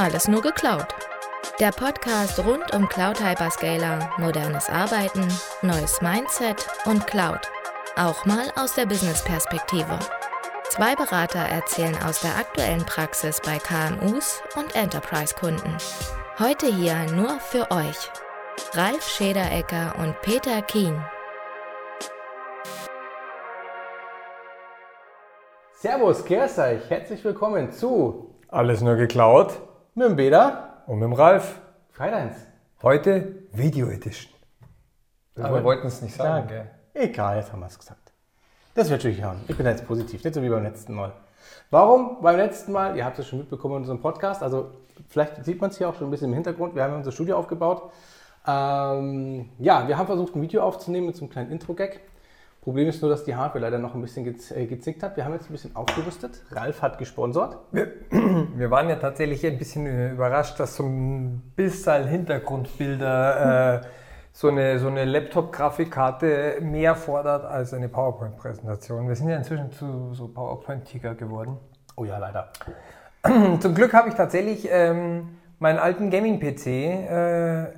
Alles nur geklaut. Der Podcast rund um Cloud Hyperscaler, modernes Arbeiten, neues Mindset und Cloud. Auch mal aus der Business-Perspektive. Zwei Berater erzählen aus der aktuellen Praxis bei KMUs und Enterprise-Kunden. Heute hier nur für euch. Ralf Schederecker und Peter Kien. Servus, euch, herzlich willkommen zu Alles nur geklaut mit dem Beda und mit dem Ralf. Freitags. Heute Video Edition. Aber wir wollten es nicht sagen, Ja. gell? Egal, jetzt haben wir es gesagt. Das wird schon hören. Ich bin jetzt positiv, nicht so wie beim letzten Mal. Warum? Beim letzten Mal, ihr habt es schon mitbekommen in unserem Podcast, also vielleicht sieht man es hier auch schon ein bisschen im Hintergrund, wir haben unser Studio aufgebaut. Ähm, ja, wir haben versucht, ein Video aufzunehmen mit so einem kleinen Intro-Gag. Problem ist nur, dass die Hardware leider noch ein bisschen gez äh, gezickt hat. Wir haben jetzt ein bisschen aufgerüstet. Ralf hat gesponsert. Wir, wir waren ja tatsächlich ein bisschen äh, überrascht, dass so ein bisschen Hintergrundbilder äh, so eine, so eine Laptop-Grafikkarte mehr fordert als eine PowerPoint-Präsentation. Wir sind ja inzwischen zu so PowerPoint-Tiger geworden. Oh ja, leider. Zum Glück habe ich tatsächlich ähm, meinen alten Gaming-PC äh,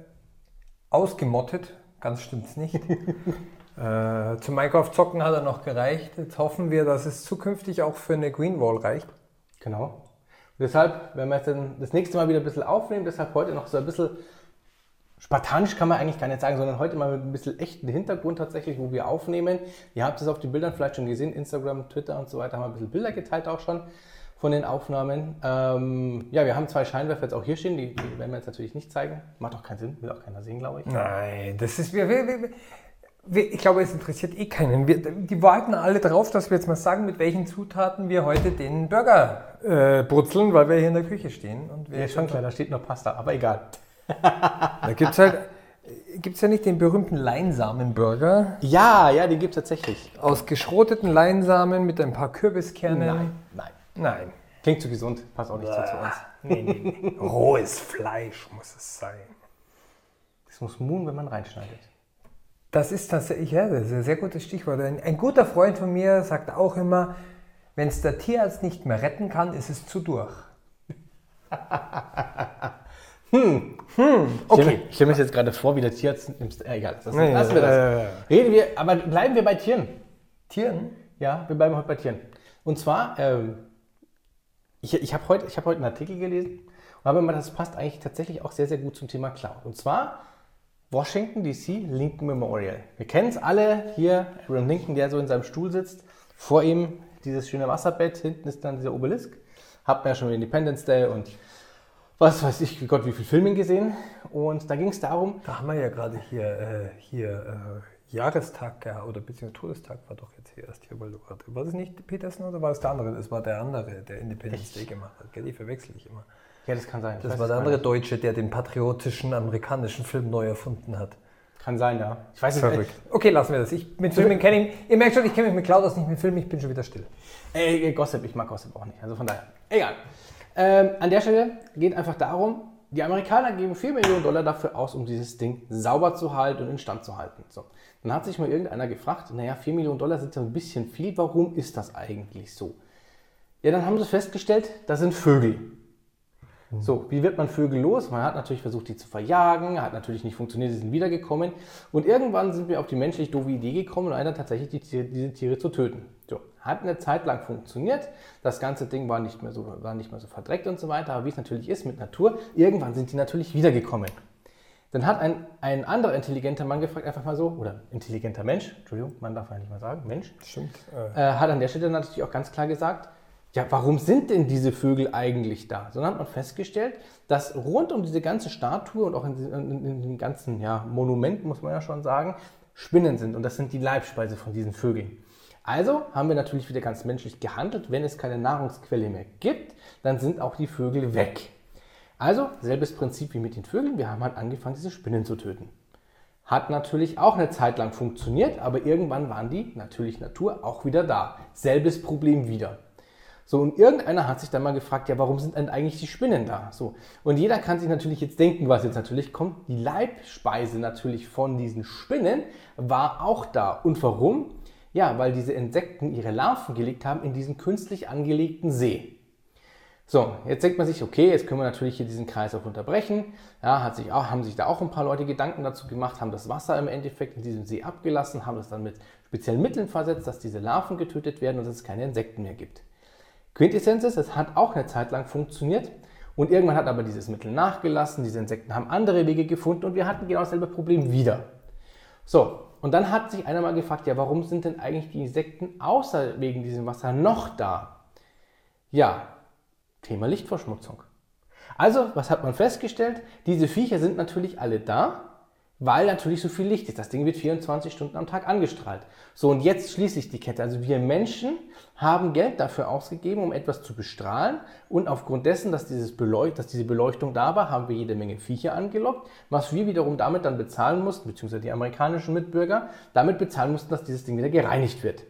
ausgemottet. Ganz stimmt's nicht. äh, zum Minecraft-Zocken hat er noch gereicht. Jetzt hoffen wir, dass es zukünftig auch für eine Greenwall reicht. Genau. Und deshalb, wenn wir jetzt dann das nächste Mal wieder ein bisschen aufnehmen, deshalb heute noch so ein bisschen spartanisch kann man eigentlich gar nicht sagen, sondern heute mal mit ein bisschen echten Hintergrund tatsächlich, wo wir aufnehmen. Ihr habt es auf den Bildern vielleicht schon gesehen, Instagram, Twitter und so weiter haben wir ein bisschen Bilder geteilt auch schon von den Aufnahmen. Ähm, ja, wir haben zwei Scheinwerfer jetzt auch hier stehen, die, die werden wir jetzt natürlich nicht zeigen. Macht auch keinen Sinn, will auch keiner sehen, glaube ich. Nein, das ist. Wir, wir, wir, ich glaube, es interessiert eh keinen. Wir, die warten alle drauf, dass wir jetzt mal sagen, mit welchen Zutaten wir heute den Burger äh, brutzeln, weil wir hier in der Küche stehen. Und wir Ja, schon klar, da steht noch Pasta, aber egal. Da gibt es halt. Gibt es ja nicht den berühmten Leinsamenburger Ja, ja, die gibt es tatsächlich. aus geschroteten Leinsamen mit ein paar Kürbiskernen? Nein, nein. Nein. Klingt zu gesund, passt auch nicht so zu uns. Nee, nee, nee. Rohes Fleisch muss es sein. Das muss muhen, wenn man reinschneidet. Das ist tatsächlich, ja, das ist ein sehr gutes Stichwort. Ein, ein guter Freund von mir sagt auch immer, wenn es der Tierarzt nicht mehr retten kann, ist es zu durch. Okay. Ich stelle mir das jetzt gerade vor, wie der Tierarzt nimmst. Äh, egal, das, Nee, lassen wir das. äh, Reden wir, aber bleiben wir bei Tieren. Tieren? Ja, wir bleiben heute bei Tieren. Und zwar, ähm, ich, ich habe heute, ich hab heute einen Artikel gelesen und habe immer, das passt eigentlich tatsächlich auch sehr, sehr gut zum Thema Cloud. Und zwar Washington DC Lincoln Memorial. Wir kennen es alle hier, Abraham Lincoln, der so in seinem Stuhl sitzt. Vor ihm dieses schöne Wasserbett, hinten ist dann dieser Obelisk. Habt ihr ja schon Independence Day und was weiß ich, Gott, wie viel Filme gesehen. Und da ging es darum, Da haben wir ja gerade hier, äh, hier äh, Jahrestag ja, oder beziehungsweise Todestag war doch jetzt hier erst hier, weil du gerade. War das nicht Peterson oder war es der andere? Das war der andere, der Independence Day gemacht hat. Gell? Die verwechsel ich immer. Ja, das kann sein. Ich Das war der andere nicht. Deutsche, der den patriotischen amerikanischen Film neu erfunden hat. Kann sein, ja. Ich weiß es Verrückt. Okay, lassen wir das. Ich, mit Filmen kenne ich. Ihr merkt schon, ich kenne mich mit Cloud aus, nicht mit Filmen, ich bin schon wieder still. Ey, Gossip, ich mag Gossip auch nicht. Also von daher. Egal. Ähm, an der Stelle geht einfach darum, die Amerikaner geben 4 Millionen Dollar dafür aus, um dieses Ding sauber zu halten und instand zu halten. So. Dann hat sich mal irgendeiner gefragt, naja, 4 Millionen Dollar sind ja ein bisschen viel, warum ist das eigentlich so? Ja, dann haben sie festgestellt, das sind Vögel. So, wie wird man Vögel los? Man hat natürlich versucht, die zu verjagen, hat natürlich nicht funktioniert, sie sind wiedergekommen. Und irgendwann sind wir auf die menschlich doofe Idee gekommen, einer tatsächlich die Tiere, diese Tiere zu töten. So, hat eine Zeit lang funktioniert. Das ganze Ding war nicht mehr so, war nicht mehr so verdreckt und so weiter. Aber wie es natürlich ist mit Natur, irgendwann sind die natürlich wiedergekommen. Dann hat ein, ein anderer intelligenter Mann gefragt, einfach mal so, oder intelligenter Mensch, Entschuldigung, man darf ja nicht mal sagen, Mensch, Stimmt. äh, hat an der Stelle natürlich auch ganz klar gesagt, ja, warum sind denn diese Vögel eigentlich da? So dann hat man festgestellt, dass rund um diese ganze Statue und auch in, in, in dem ganzen ja, Monument, muss man ja schon sagen, Spinnen sind. Und das sind die Leibspeise von diesen Vögeln. Also haben wir natürlich wieder ganz menschlich gehandelt. Wenn es keine Nahrungsquelle mehr gibt, dann sind auch die Vögel weg. Also, selbes Prinzip wie mit den Vögeln. Wir haben halt angefangen, diese Spinnen zu töten. Hat natürlich auch eine Zeit lang funktioniert, aber irgendwann waren die, natürlich Natur, auch wieder da. Selbes Problem wieder. So, und irgendeiner hat sich dann mal gefragt, ja, warum sind denn eigentlich die Spinnen da? So, und jeder kann sich natürlich jetzt denken, was jetzt natürlich kommt. Die Leibspeise natürlich von diesen Spinnen war auch da. Und warum? Ja, weil diese Insekten ihre Larven gelegt haben in diesen künstlich angelegten See. So, jetzt denkt man sich, okay, jetzt können wir natürlich hier diesen Kreis auch unterbrechen. Ja, hat sich auch, haben sich da auch ein paar Leute Gedanken dazu gemacht, haben das Wasser im Endeffekt in diesem See abgelassen, haben es dann mit speziellen Mitteln versetzt, dass diese Larven getötet werden und es keine Insekten mehr gibt. Quintessenz ist, es hat auch eine Zeit lang funktioniert und irgendwann hat aber dieses Mittel nachgelassen, diese Insekten haben andere Wege gefunden und wir hatten genau dasselbe Problem wieder. So, und dann hat sich einer mal gefragt, ja, warum sind denn eigentlich die Insekten außer wegen diesem Wasser noch da? Ja, Thema Lichtverschmutzung. Also, was hat man festgestellt? Diese Viecher sind natürlich alle da, weil natürlich so viel Licht ist. Das Ding wird 24 Stunden am Tag angestrahlt. So, und jetzt schließe ich die Kette. Also wir Menschen haben Geld dafür ausgegeben, um etwas zu bestrahlen. Und aufgrund dessen, dass, dieses Beleucht dass diese Beleuchtung da war, haben wir jede Menge Viecher angelockt, was wir wiederum damit dann bezahlen mussten, beziehungsweise die amerikanischen Mitbürger, damit bezahlen mussten, dass dieses Ding wieder gereinigt wird.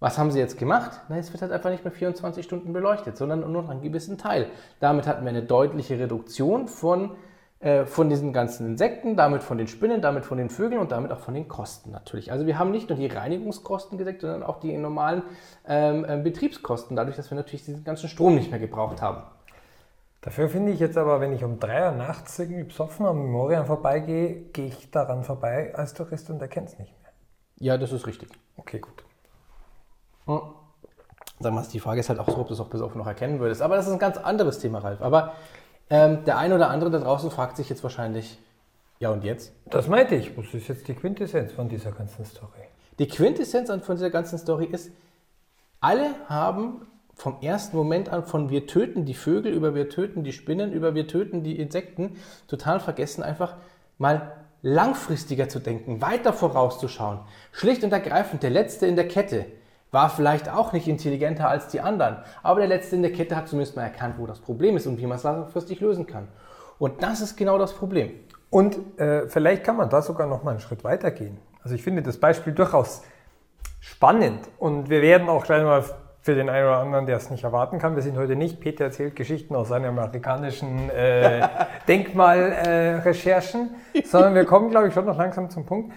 Was haben sie jetzt gemacht? Na, es wird halt einfach nicht mehr 24 Stunden beleuchtet, sondern nur noch einen gewissen Teil. Damit hatten wir eine deutliche Reduktion von, äh, von diesen ganzen Insekten, damit von den Spinnen, damit von den Vögeln und damit auch von den Kosten natürlich. Also wir haben nicht nur die Reinigungskosten gesenkt, sondern auch die normalen ähm, äh, Betriebskosten, dadurch, dass wir natürlich diesen ganzen Strom nicht mehr gebraucht haben. Dafür finde ich jetzt aber, wenn ich um drei Uhr nachts irgendwie besoffen am Memorial vorbeigehe, gehe ich daran vorbei als Tourist und erkenne es nicht mehr. Ja, das ist richtig. Okay, gut. Hm. Wir mal, die Frage ist halt auch so, ob du es auch besoffen noch erkennen würdest. Aber das ist ein ganz anderes Thema, Ralf. Aber ähm, der eine oder andere da draußen fragt sich jetzt wahrscheinlich, ja und jetzt? Das meinte ich. Was ist jetzt die Quintessenz von dieser ganzen Story? Die Quintessenz von dieser ganzen Story ist, alle haben vom ersten Moment an von wir töten die Vögel über wir töten die Spinnen über wir töten die Insekten total vergessen, einfach mal langfristiger zu denken, weiter vorauszuschauen. Schlicht und ergreifend der Letzte in der Kette war vielleicht auch nicht intelligenter als die anderen, aber der Letzte in der Kette hat zumindest mal erkannt, wo das Problem ist und wie man es langfristig lösen kann. Und das ist genau das Problem. Und äh, vielleicht kann man da sogar noch mal einen Schritt weiter gehen. Also ich finde das Beispiel durchaus spannend und wir werden auch gleich mal für den einen oder anderen, der es nicht erwarten kann, wir sind heute nicht, Peter erzählt Geschichten aus seinen amerikanischen äh, Denkmalrecherchen, äh, sondern wir kommen, glaube ich, schon noch langsam zum Punkt.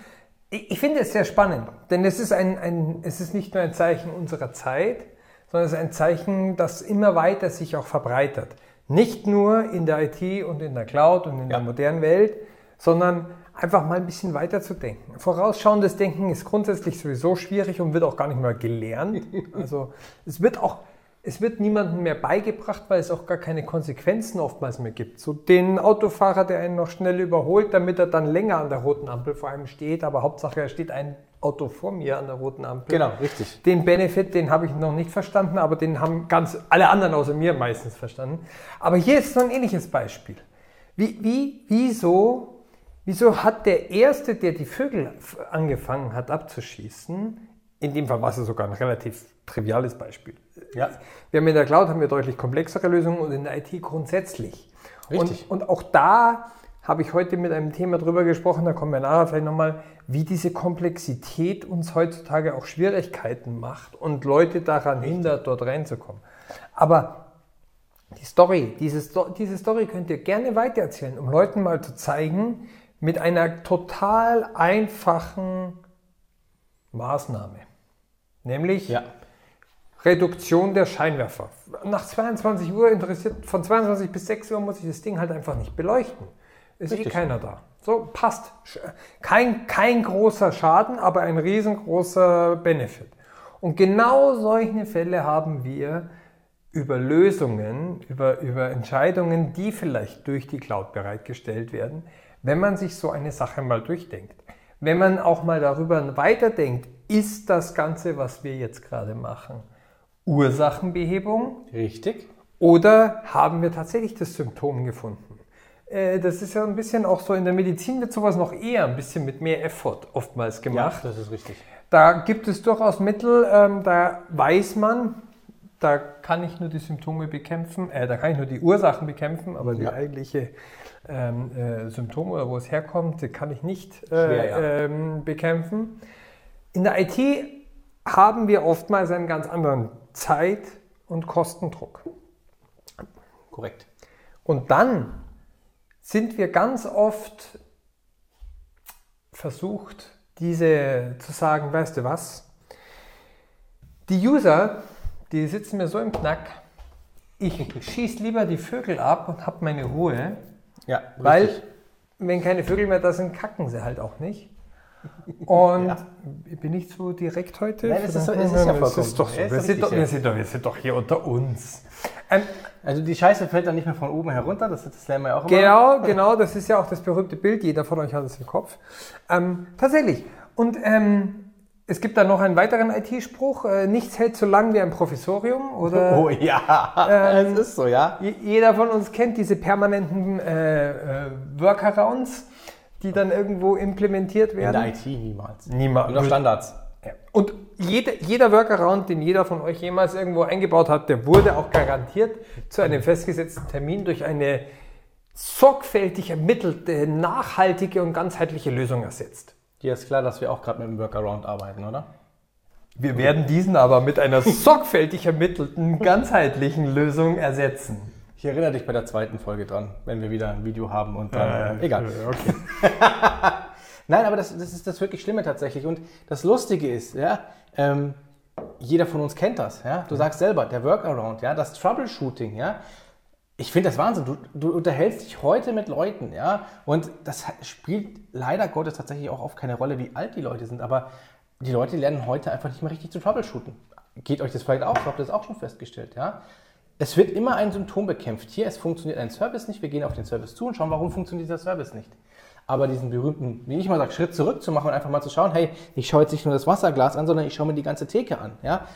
Ich, finde es sehr spannend, denn es ist, ein, ein, es ist nicht nur ein Zeichen unserer Zeit, sondern es ist ein Zeichen, das immer weiter sich auch verbreitert. Nicht nur in der IT und in der Cloud und in ja. der modernen Welt, sondern einfach mal ein bisschen weiter zu denken. Vorausschauendes Denken ist grundsätzlich sowieso schwierig und wird auch gar nicht mehr gelernt. Also es wird auch, es wird niemandem mehr beigebracht, weil es auch gar keine Konsequenzen oftmals mehr gibt. So den Autofahrer, der einen noch schnell überholt, damit er dann länger an der roten Ampel vor einem steht, aber Hauptsache er steht ein Auto vor mir an der roten Ampel. Genau, richtig. Den Benefit, den habe ich noch nicht verstanden, aber den haben ganz alle anderen außer mir meistens verstanden. Aber hier ist so ein ähnliches Beispiel. Wie, wie, wieso Wieso hat der Erste, der die Vögel angefangen hat abzuschießen, in dem Fall war es sogar ein relativ triviales Beispiel. Ja. Wir haben in der Cloud haben wir deutlich komplexere Lösungen und in der IT grundsätzlich. Richtig. Und, und auch da habe ich heute mit einem Thema drüber gesprochen, da kommen wir nachher vielleicht nochmal, wie diese Komplexität uns heutzutage auch Schwierigkeiten macht und Leute daran Richtig. hindert, dort reinzukommen. Aber die Story, diese, diese Story könnt ihr gerne weitererzählen, um Leuten mal zu zeigen, mit einer total einfachen Maßnahme, nämlich ja. Reduktion der Scheinwerfer. Nach 22 Uhr interessiert, von 22 bis 6 Uhr muss ich das Ding halt einfach nicht beleuchten. Ist eh Richtig. eh keiner da. So, passt. Kein, kein großer Schaden, aber ein riesengroßer Benefit. Und genau solche Fälle haben wir über Lösungen, über, über Entscheidungen, die vielleicht durch die Cloud bereitgestellt werden, wenn man sich so eine Sache mal durchdenkt. Wenn man auch mal darüber weiterdenkt, ist das Ganze, was wir jetzt gerade machen, Ursachenbehebung? Richtig. Oder haben wir tatsächlich das Symptom gefunden? Äh, das ist ja ein bisschen auch so, in der Medizin wird sowas noch eher ein bisschen mit mehr Effort oftmals gemacht. Ja, das ist richtig. Da gibt es durchaus Mittel, ähm, da weiß man, da kann ich nur die Symptome bekämpfen, äh, da kann ich nur die Ursachen bekämpfen, aber die eigentliche ähm, äh, Symptome oder wo es herkommt, kann ich nicht äh, Schwer, ja. ähm, bekämpfen. In der IT haben wir oftmals einen ganz anderen Zeit- und Kostendruck. Korrekt. Und dann sind wir ganz oft versucht, diese zu sagen, weißt du was? Die User, die sitzen mir so im Knack, ich schieße lieber die Vögel ab und habe meine Ruhe, Ja, weil richtig. wenn keine Vögel mehr da sind, kacken sie halt auch nicht. Und Ja. bin ich zu direkt heute? Nein, es ist so- es ist ja Es vollkommen ist doch so. so. Ist Wir sind doch, wir, so. sind doch, wir sind doch hier unter uns. Ähm, Also die Scheiße fällt dann nicht mehr von oben herunter, das, das lernen wir ja auch immer. Genau, genau, das ist ja auch das berühmte Bild, jeder von euch hat es im Kopf. Ähm, tatsächlich. Und ähm, es gibt da noch einen weiteren IT-Spruch, äh, nichts hält so lang wie ein Professorium. Oder Oh ja, Ähm, es ist so, ja. je- jeder von uns kennt diese permanenten äh, äh, Workarounds, die dann irgendwo implementiert In werden. der IT niemals. Niemals. Nur Standards. Ja. Und jeder, jeder Workaround, den jeder von euch jemals irgendwo eingebaut hat, der wurde auch garantiert zu einem festgesetzten Termin durch eine sorgfältig ermittelte, nachhaltige und ganzheitliche Lösung ersetzt. Dir ist klar, dass wir auch gerade mit dem Workaround arbeiten, oder? Wir werden diesen aber mit einer sorgfältig ermittelten, ganzheitlichen Lösung ersetzen. Ich erinnere dich bei der zweiten Folge dran, wenn wir wieder ein Video haben und dann. Äh, egal. Okay. Nein, aber das, das ist das wirklich Schlimme tatsächlich. Und das Lustige ist, ja, ähm, jeder von uns kennt das. Ja? Du sagst selber, der Workaround, ja, das Troubleshooting, ja. Ich finde das Wahnsinn. Du, du unterhältst dich heute mit Leuten, ja, und das spielt leider Gottes tatsächlich auch oft keine Rolle, wie alt die Leute sind, aber die Leute lernen heute einfach nicht mehr richtig zu troubleshooten. Geht euch das vielleicht auch? so? Habt ihr das auch schon festgestellt, ja? Es wird immer ein Symptom bekämpft. Hier, es funktioniert ein Service nicht, wir gehen auf den Service zu und schauen, warum funktioniert dieser Service nicht. Aber diesen berühmten, wie ich mal sage, Schritt zurück zu machen und einfach mal zu schauen, hey, ich schaue jetzt nicht nur das Wasserglas an, sondern ich schaue mir die ganze Theke an. Ja?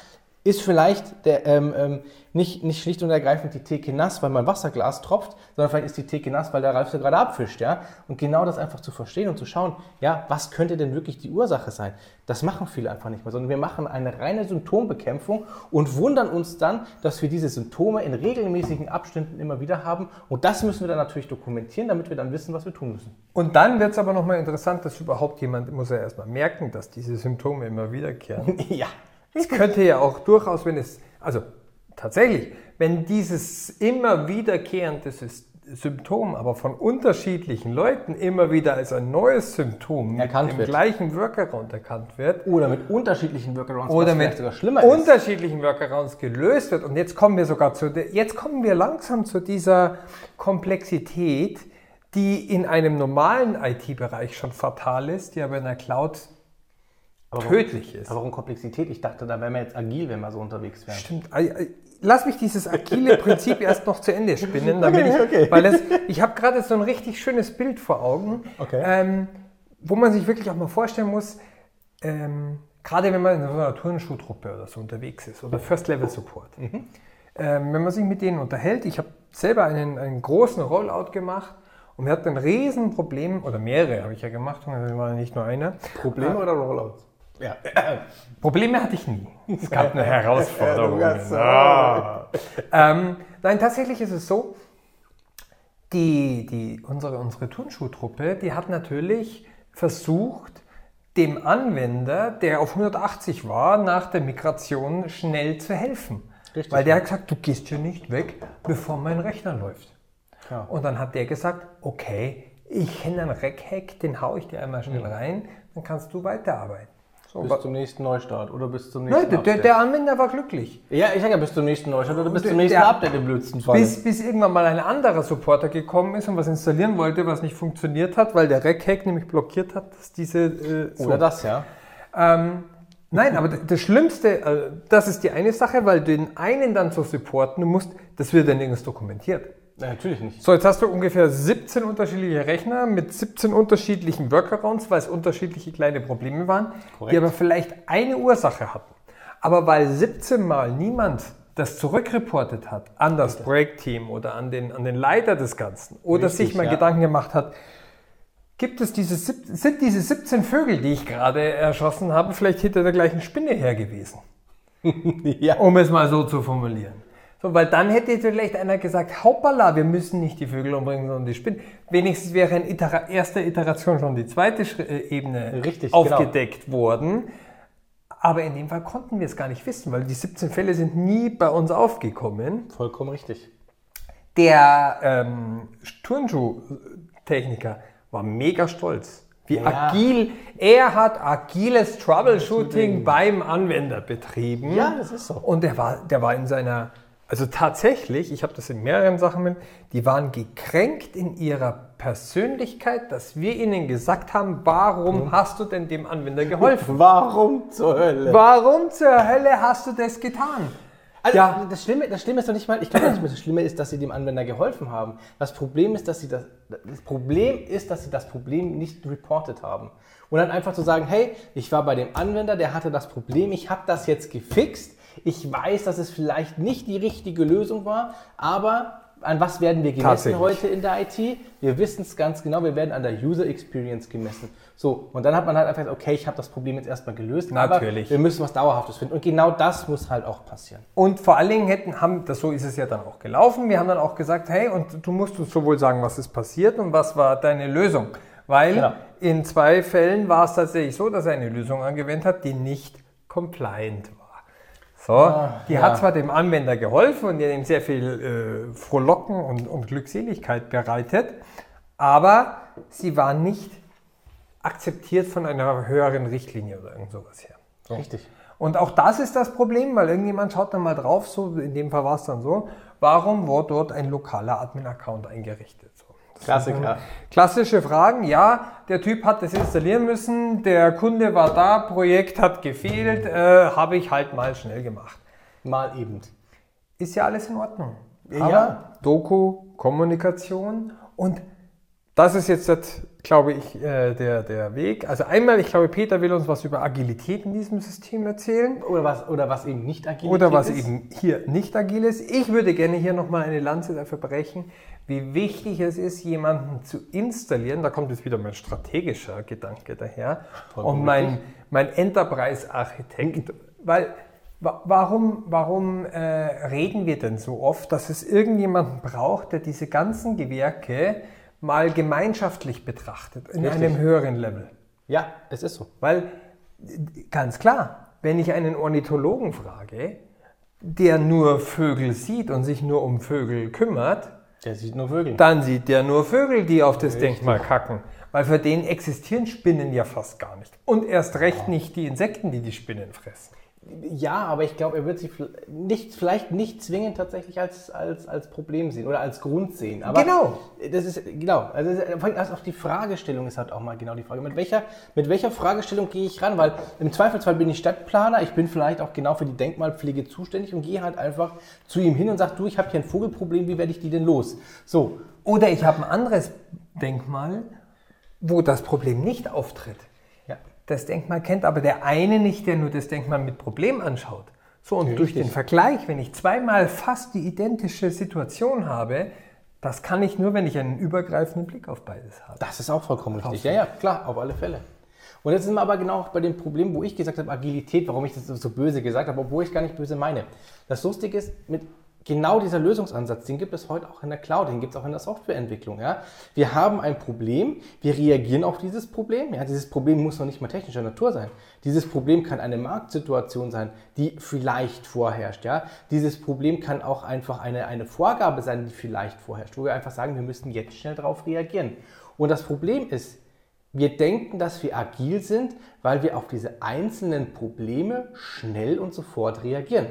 Ist vielleicht der, ähm, ähm, nicht, nicht schlicht und ergreifend die Theke nass, weil mein Wasserglas tropft, sondern vielleicht ist die Theke nass, weil der Ralf sie gerade abfischt. Ja? Und genau das einfach zu verstehen und zu schauen, ja, was könnte denn wirklich die Ursache sein? Das machen viele einfach nicht mehr, sondern wir machen eine reine Symptombekämpfung und wundern uns dann, dass wir diese Symptome in regelmäßigen Abständen immer wieder haben. Und das müssen wir dann natürlich dokumentieren, damit wir dann wissen, was wir tun müssen. Und dann wird es aber nochmal interessant, dass überhaupt jemand, muss ja erstmal merken, dass diese Symptome immer wiederkehren. ja. Es könnte ja auch durchaus, wenn es, also tatsächlich, wenn dieses immer wiederkehrende Symptom aber von unterschiedlichen Leuten immer wieder als ein neues Symptom mit Erkannt dem wird. gleichen Workaround erkannt wird Oder mit unterschiedlichen Workarounds, oder mit sogar schlimmer ist. unterschiedlichen Workarounds gelöst wird. Und jetzt kommen wir sogar zu, jetzt kommen wir langsam zu dieser Komplexität, die in einem normalen IT-Bereich schon fatal ist, die aber in der Cloud warum- tödlich ist. Aber warum Komplexität? Ich dachte, da wären wir jetzt agil, wenn wir so unterwegs wären. Stimmt. Lass mich dieses agile Prinzip erst noch zu Ende spinnen, damit Okay, ich, okay. weil es, ich habe gerade so ein richtig schönes Bild vor Augen, Okay. ähm, wo man sich wirklich auch mal vorstellen muss, ähm, gerade wenn man in so einer Turnschuhtruppe oder so unterwegs ist oder First Level Support, Mhm. ähm, wenn man sich mit denen unterhält, ich habe selber einen, einen großen Rollout gemacht und wir hatten ein Riesenproblem, oder mehrere habe ich ja gemacht, war nicht nur einer. Probleme oder Rollouts? Ja. Probleme hatte ich nie. Es gab. Du hast- Ah. ähm, nein, tatsächlich ist es so, die, die, unsere, unsere Turnschuhtruppe, die hat natürlich versucht, dem Anwender, der auf 180 war, nach der Migration schnell zu helfen. Richtig, Weil der hat gesagt, du gehst hier nicht weg, bevor mein Rechner läuft. Ja. Und dann hat der gesagt, okay, ich kenne einen Rec-Hack, den haue ich dir einmal schnell rein, dann kannst du weiterarbeiten. So, Bis zum nächsten Neustart oder bis zum nächsten Nein, der, der, Anwender war glücklich. Ja, ich sage ja bis zum nächsten Neustart oder bis Der- zum nächsten der- Update im blödsten Fall. Bis, bis irgendwann mal ein anderer Supporter gekommen ist und was installieren wollte, was nicht funktioniert hat, weil der Rec-Hack nämlich blockiert hat, dass diese... Äh, so. Oder das, ja. Ähm, nein, aber das Schlimmste, äh, das ist die eine Sache, weil den einen dann zu supporten, du musst, das wird dann nirgends dokumentiert. Nein, natürlich nicht. So, jetzt hast du ungefähr 17 unterschiedliche Rechner mit 17 unterschiedlichen Workarounds, weil es unterschiedliche kleine Probleme waren, Korrekt. die aber vielleicht eine Ursache hatten. Aber weil 17 Mal niemand das zurückreportet hat an das Projektteam oder an den, an den Leiter des Ganzen oder Richtig, sich mal ja. Gedanken gemacht hat, gibt es diese, sind diese 17 Vögel, die ich gerade erschossen habe, vielleicht hinter der gleichen Spinne her gewesen? ja. um es mal so zu formulieren. So, weil dann hätte vielleicht einer gesagt, hoppala, wir müssen nicht die Vögel umbringen, sondern die Spinnen. Wenigstens wäre in Itera erster Iteration schon die zweite äh, Ebene Richtig, aufgedeckt worden. Aber in dem Fall konnten wir es gar nicht wissen, weil die 17 Fälle sind nie bei uns aufgekommen. Vollkommen richtig. Der ähm, Turnschuh-Techniker war mega stolz. Wie Ja. agil, er hat agiles Troubleshooting beim Anwender betrieben. Ja, das ist so. Und der war, der war in seiner Also tatsächlich, ich habe das in mehreren Sachen mit, die waren gekränkt in ihrer Persönlichkeit, dass wir ihnen gesagt haben, warum mhm. hast du denn dem Anwender geholfen? Warum zur Hölle? Warum zur Hölle hast du das getan? Also ja. das, Schlimme, das Schlimme ist doch nicht mal, ich glaube nicht, das Schlimme ist, dass sie dem Anwender geholfen haben. Das Problem ist, dass sie das, das Problem ist, dass sie das Problem nicht reported haben. Und dann einfach zu sagen, hey, ich war bei dem Anwender, der hatte das Problem, ich habe das jetzt gefixt. Ich weiß, dass es vielleicht nicht die richtige Lösung war, aber an was werden wir gemessen heute in der IT? Wir wissen es ganz genau, wir werden an der User Experience gemessen. So, und dann hat man halt einfach gesagt, okay, ich habe das Problem jetzt erstmal gelöst, Natürlich. aber wir müssen was Dauerhaftes finden. Und genau das muss halt auch passieren. Und vor allen Dingen hätten, haben, das, so ist es ja dann auch gelaufen, wir haben dann auch gesagt, hey, und du musst uns sowohl sagen, was ist passiert und was war deine Lösung. Weil genau. in zwei Fällen war es tatsächlich so, dass er eine Lösung angewendet hat, die nicht compliant war. So, ah, die ja. hat zwar dem Anwender geholfen und ihm sehr viel äh, Frohlocken und, und Glückseligkeit bereitet, aber sie war nicht akzeptiert von einer höheren Richtlinie oder irgend sowas her. So. Richtig. Und auch das ist das Problem, weil irgendjemand schaut dann mal drauf, so in dem Fall war es dann so, warum wurde dort ein lokaler Admin-Account eingerichtet? Klassiker. Klassische Fragen, ja, der Typ hat das installieren müssen, der Kunde war da, Projekt hat gefehlt, äh, habe ich halt mal schnell gemacht. Mal eben. Ist ja alles in Ordnung. Aber ja. Doku, Kommunikation und das ist jetzt, glaube ich, äh, der, der Weg. Also einmal, ich glaube, Peter will uns was über Agilität in diesem System erzählen. Oder was, oder was eben nicht agil ist. Oder was ist. eben hier nicht agil ist. Ich würde gerne hier nochmal eine Lanze dafür brechen, wie wichtig es ist, jemanden zu installieren. Da kommt jetzt wieder mein strategischer Gedanke daher. Und mein, mein Enterprise-Architekt. Weil Warum, warum äh, reden wir denn so oft, dass es irgendjemanden braucht, der diese ganzen Gewerke mal gemeinschaftlich betrachtet, in Richtig. einem höheren Level. Ja, es ist so. Weil, ganz klar, wenn ich einen Ornithologen frage, der nur Vögel sieht und sich nur um Vögel kümmert, der sieht nur Vögel. Dann sieht der nur Vögel, die auf das Richtig. Denkmal kacken. Weil für den existieren Spinnen ja fast gar nicht. Und erst recht nicht die Insekten, die die Spinnen fressen. Ja, aber ich glaube, er wird sie nicht, vielleicht nicht zwingend tatsächlich als, als, als Problem sehen oder als Grund sehen. Aber genau. Das ist, genau. Also, also auch die Fragestellung ist halt auch mal genau die Frage. Mit welcher, mit welcher Fragestellung gehe ich ran? Weil im Zweifelsfall bin ich Stadtplaner, ich bin vielleicht auch genau für die Denkmalpflege zuständig und gehe halt einfach zu ihm hin und sage, du, ich habe hier ein Vogelproblem, wie werde ich die denn los? So. Oder ich habe ein anderes Denkmal, wo das Problem nicht auftritt das Denkmal kennt, aber der eine nicht, der nur das Denkmal mit Problem anschaut. So, und Richtig. durch den Vergleich, wenn ich zweimal fast die identische Situation habe, das kann ich nur, wenn ich einen übergreifenden Blick auf beides habe. Das ist auch vollkommen richtig. Ja, ja, klar, auf alle Fälle. Und jetzt sind wir aber genau bei dem Problem, wo ich gesagt habe, Agilität, warum ich das so böse gesagt habe, obwohl ich gar nicht böse meine. Das Lustige ist, mit genau dieser Lösungsansatz, den gibt es heute auch in der Cloud, den gibt es auch in der Softwareentwicklung. Ja? Wir haben ein Problem, wir reagieren auf dieses Problem. Ja? Dieses Problem muss noch nicht mal technischer Natur sein. Dieses Problem kann eine Marktsituation sein, die vielleicht vorherrscht. Ja? Dieses Problem kann auch einfach eine, eine Vorgabe sein, die vielleicht vorherrscht, wo wir einfach sagen, wir müssen jetzt schnell darauf reagieren. Und das Problem ist, wir denken, dass wir agil sind, weil wir auf diese einzelnen Probleme schnell und sofort reagieren.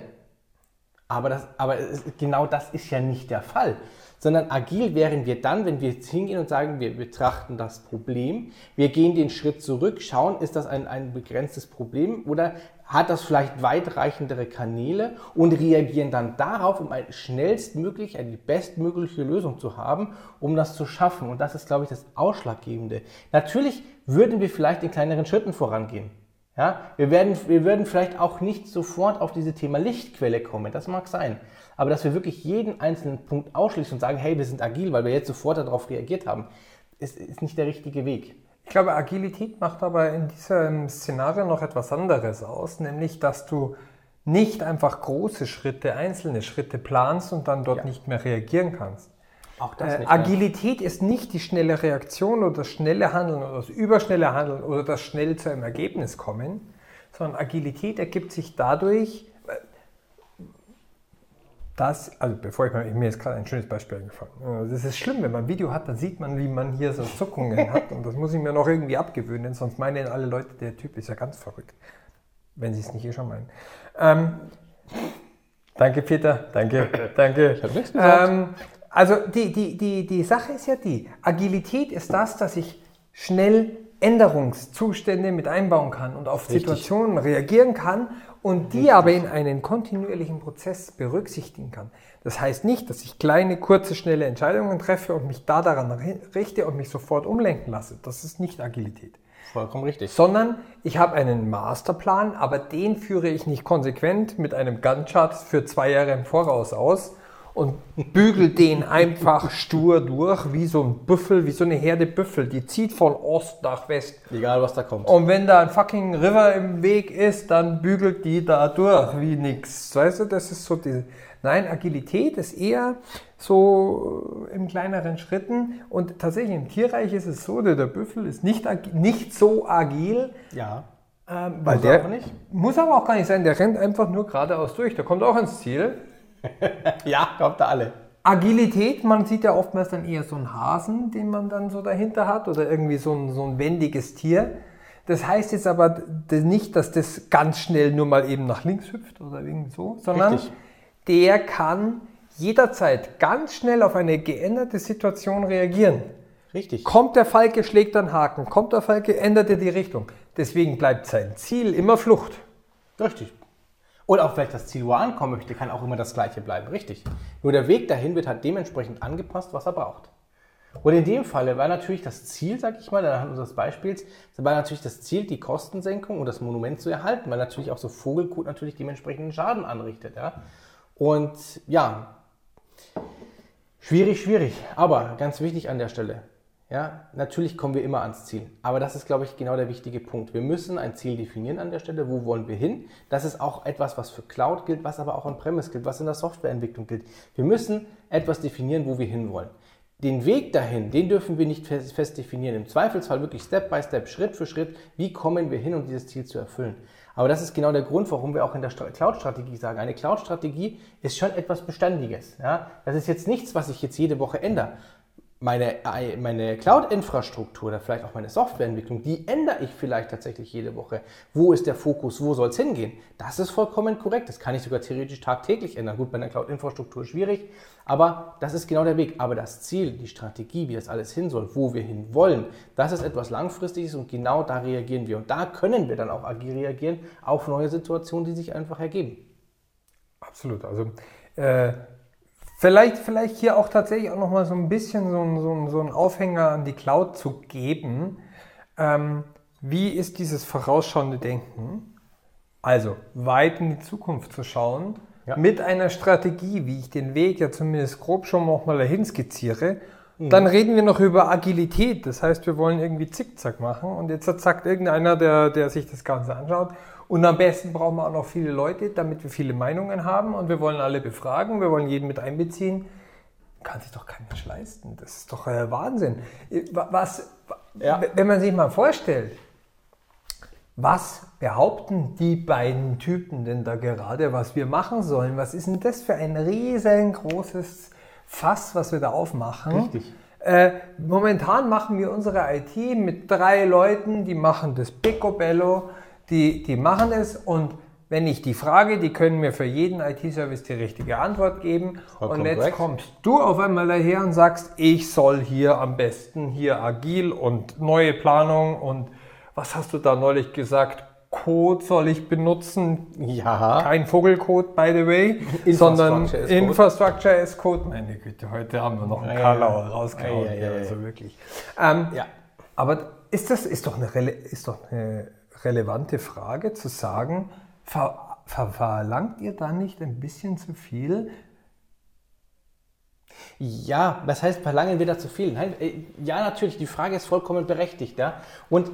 Aber, das, aber genau das ist ja nicht der Fall. Sondern agil wären wir dann, wenn wir jetzt hingehen und sagen, wir betrachten das Problem, wir gehen den Schritt zurück, schauen, ist das ein, ein begrenztes Problem oder hat das vielleicht weitreichendere Kanäle und reagieren dann darauf, um eine schnellstmöglich, eine bestmögliche Lösung zu haben, um das zu schaffen. Und das ist, glaube ich, das Ausschlaggebende. Natürlich würden wir vielleicht in kleineren Schritten vorangehen. Ja, wir, werden, wir würden vielleicht auch nicht sofort auf diese Thema Lichtquelle kommen, das mag sein. Aber dass wir wirklich jeden einzelnen Punkt ausschließen und sagen, hey, wir sind agil, weil wir jetzt sofort darauf reagiert haben, ist, ist nicht der richtige Weg. Ich glaube, Agilität macht aber in diesem Szenario noch etwas anderes aus, nämlich dass du nicht einfach große Schritte, einzelne Schritte planst und dann dort ja. nicht mehr reagieren kannst. Äh, Agilität ist nicht die schnelle Reaktion oder das schnelle Handeln oder das überschnelle Handeln oder das schnell zu einem Ergebnis kommen, sondern Agilität ergibt sich dadurch, äh, dass, also bevor ich mal, mir ist gerade ein schönes Beispiel eingefallen. Das ist schlimm, wenn man ein Video hat, dann sieht man, wie man hier so Zuckungen hat und das muss ich mir noch irgendwie abgewöhnen, sonst meinen alle Leute, der Typ ist ja ganz verrückt, wenn sie es nicht eh schon meinen. Ähm, Danke, Peter. Danke, danke. Ich hab nichts gesagt. Ähm, also die, die, die, die Sache ist ja die, Agilität ist das, dass ich schnell Änderungszustände mit einbauen kann und auf Richtig. Situationen reagieren kann und die aber in einen kontinuierlichen Prozess berücksichtigen kann. Das heißt nicht, dass ich kleine, kurze, schnelle Entscheidungen treffe und mich da daran richte und mich sofort umlenken lasse. Das ist nicht Agilität Vollkommen richtig. sondern ich habe einen Masterplan, aber den führe ich nicht konsequent mit einem Gantt-Chart für zwei Jahre im Voraus aus und bügel den einfach stur durch, wie so ein Büffel, wie so eine Herde Büffel, die zieht von Ost nach West. Egal, was da kommt. Und wenn da ein fucking River im Weg ist, dann bügelt die da durch wie nix. Weißt du, das ist so diese. Nein, Agilität ist eher so in kleineren Schritten. Und tatsächlich im Tierreich ist es so, der, der Büffel ist nicht, nicht so agil, Ja. ähm, weil Muss der aber nicht. muss aber auch gar nicht sein. Der rennt einfach nur geradeaus durch. Der kommt auch ins Ziel. Ja, glaubt ihr alle. Agilität, man sieht ja oftmals dann eher so einen Hasen, den man dann so dahinter hat oder irgendwie so ein, so ein wendiges Tier. Das heißt jetzt aber nicht, dass das ganz schnell nur mal eben nach links hüpft oder irgendwie so, sondern Richtig. der kann jederzeit ganz schnell auf eine geänderte Situation reagieren. Richtig. Kommt der Falke, schlägt einen Haken. Kommt der Falke, ändert er die Richtung. Deswegen bleibt sein Ziel immer Flucht. Richtig. Oder auch vielleicht das Ziel, wo er ankommen möchte, kann auch immer das gleiche bleiben. Richtig. Nur der Weg dahin wird halt dementsprechend angepasst, was er braucht. Und in dem Falle war natürlich das Ziel, sag ich mal, anhand unseres Beispiels, war natürlich das Ziel, die Kostensenkung und das Monument zu erhalten, weil natürlich auch so Vogelkot natürlich dementsprechenden Schaden anrichtet. Ja? Und ja, schwierig, schwierig. Aber ganz wichtig an der Stelle, ja, natürlich kommen wir immer ans Ziel. Aber das ist, glaube ich, genau der wichtige Punkt. Wir müssen ein Ziel definieren an der Stelle. Wo wollen wir hin? Das ist auch etwas, was für Cloud gilt, was aber auch on Premise gilt, was in der Softwareentwicklung gilt. Wir müssen etwas definieren, wo wir hinwollen. Den Weg dahin, den dürfen wir nicht fest, definieren. Im Zweifelsfall wirklich Step by Step, Schritt für Schritt, wie kommen wir hin, um dieses Ziel zu erfüllen. Aber das ist genau der Grund, warum wir auch in der Stra- Cloud-Strategie sagen, eine Cloud-Strategie ist schon etwas Beständiges. Ja? Das ist jetzt nichts, was ich jetzt jede Woche ändere. Meine, meine Cloud-Infrastruktur oder vielleicht auch meine Softwareentwicklung, die ändere ich vielleicht tatsächlich jede Woche. Wo ist der Fokus? Wo soll es hingehen? Das ist vollkommen korrekt. Das kann ich sogar theoretisch tagtäglich ändern. Gut, bei einer Cloud-Infrastruktur schwierig, aber das ist genau der Weg. Aber das Ziel, die Strategie, wie das alles hin soll, wo wir hin wollen, das ist etwas Langfristiges und genau da reagieren wir. Und da können wir dann auch agil reagieren auf neue Situationen, die sich einfach ergeben. Absolut. Also äh, vielleicht, vielleicht hier auch tatsächlich auch nochmal so ein bisschen so, ein- so, ein- so einen Aufhänger an die Cloud zu geben. Ähm, wie ist dieses vorausschauende Denken? Also weit in die Zukunft zu schauen, Ja. mit einer Strategie, wie ich den Weg ja zumindest grob schon nochmal dahin skizziere. Dann reden wir noch über Agilität. Das heißt, wir wollen irgendwie Zickzack machen. Und jetzt sagt irgendeiner, der, der sich das Ganze anschaut. Und am besten brauchen wir auch noch viele Leute, damit wir viele Meinungen haben. Und wir wollen alle befragen. Wir wollen jeden mit einbeziehen. Kann sich doch kein Mensch leisten. Das ist doch äh, Wahnsinn. Wa- Was, Ja. wenn man sich mal vorstellt, was behaupten die beiden Typen denn da gerade, was wir machen sollen? Was ist denn das für ein riesengroßes Fass, was wir da aufmachen? Richtig. Äh, momentan machen wir unsere IT mit drei Leuten, die machen das Picobello, die, die machen es und wenn ich die frage, die können mir für jeden IT-Service die richtige Antwort geben. Vollkommen und jetzt korrekt. kommst du auf einmal daher und sagst, ich soll hier am besten hier agil und neue Planung und was hast du da neulich gesagt? Code soll ich benutzen? Ja. Kein Vogelcode, by the way, Infrastructure sondern as Code. Infrastructure as Code. Meine Güte, heute haben wir noch einen Karlauer ja. rausgehauen. Ja, ja, also wirklich. Ähm, Ja. Aber ist das ist doch, eine, ist doch eine relevante Frage zu sagen, ver ver verlangt ihr da nicht ein bisschen zu viel? Ja, was heißt, verlangen wir da zu viel? Nein, äh, ja, natürlich, die Frage ist vollkommen berechtigt. Ja? Und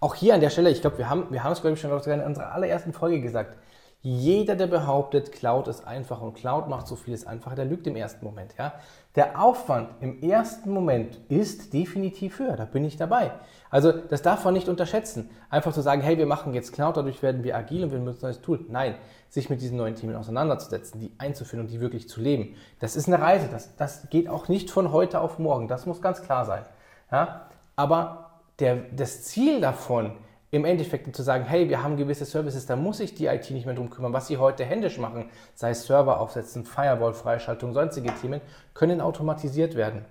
auch hier an der Stelle, ich glaube, wir haben, wir haben es, glaube ich, schon in unserer allerersten Folge gesagt. Jeder, der behauptet, Cloud ist einfach und Cloud macht so vieles einfacher, der lügt im ersten Moment. Ja? Der Aufwand im ersten Moment ist definitiv höher, da bin ich dabei. Also das darf man nicht unterschätzen. Einfach zu sagen, hey, wir machen jetzt Cloud, dadurch werden wir agil und wir benutzen ein neues Tool. Nein, sich mit diesen neuen Themen auseinanderzusetzen, die einzuführen und die wirklich zu leben. Das ist eine Reise, das, das geht auch nicht von heute auf morgen, das muss ganz klar sein. Ja? Aber der, das Ziel davon im Endeffekt zu sagen, hey, wir haben gewisse Services, da muss sich die IT nicht mehr drum kümmern. Was sie heute händisch machen, sei es Server aufsetzen, Firewall-Freischaltung, sonstige Themen, können automatisiert werden.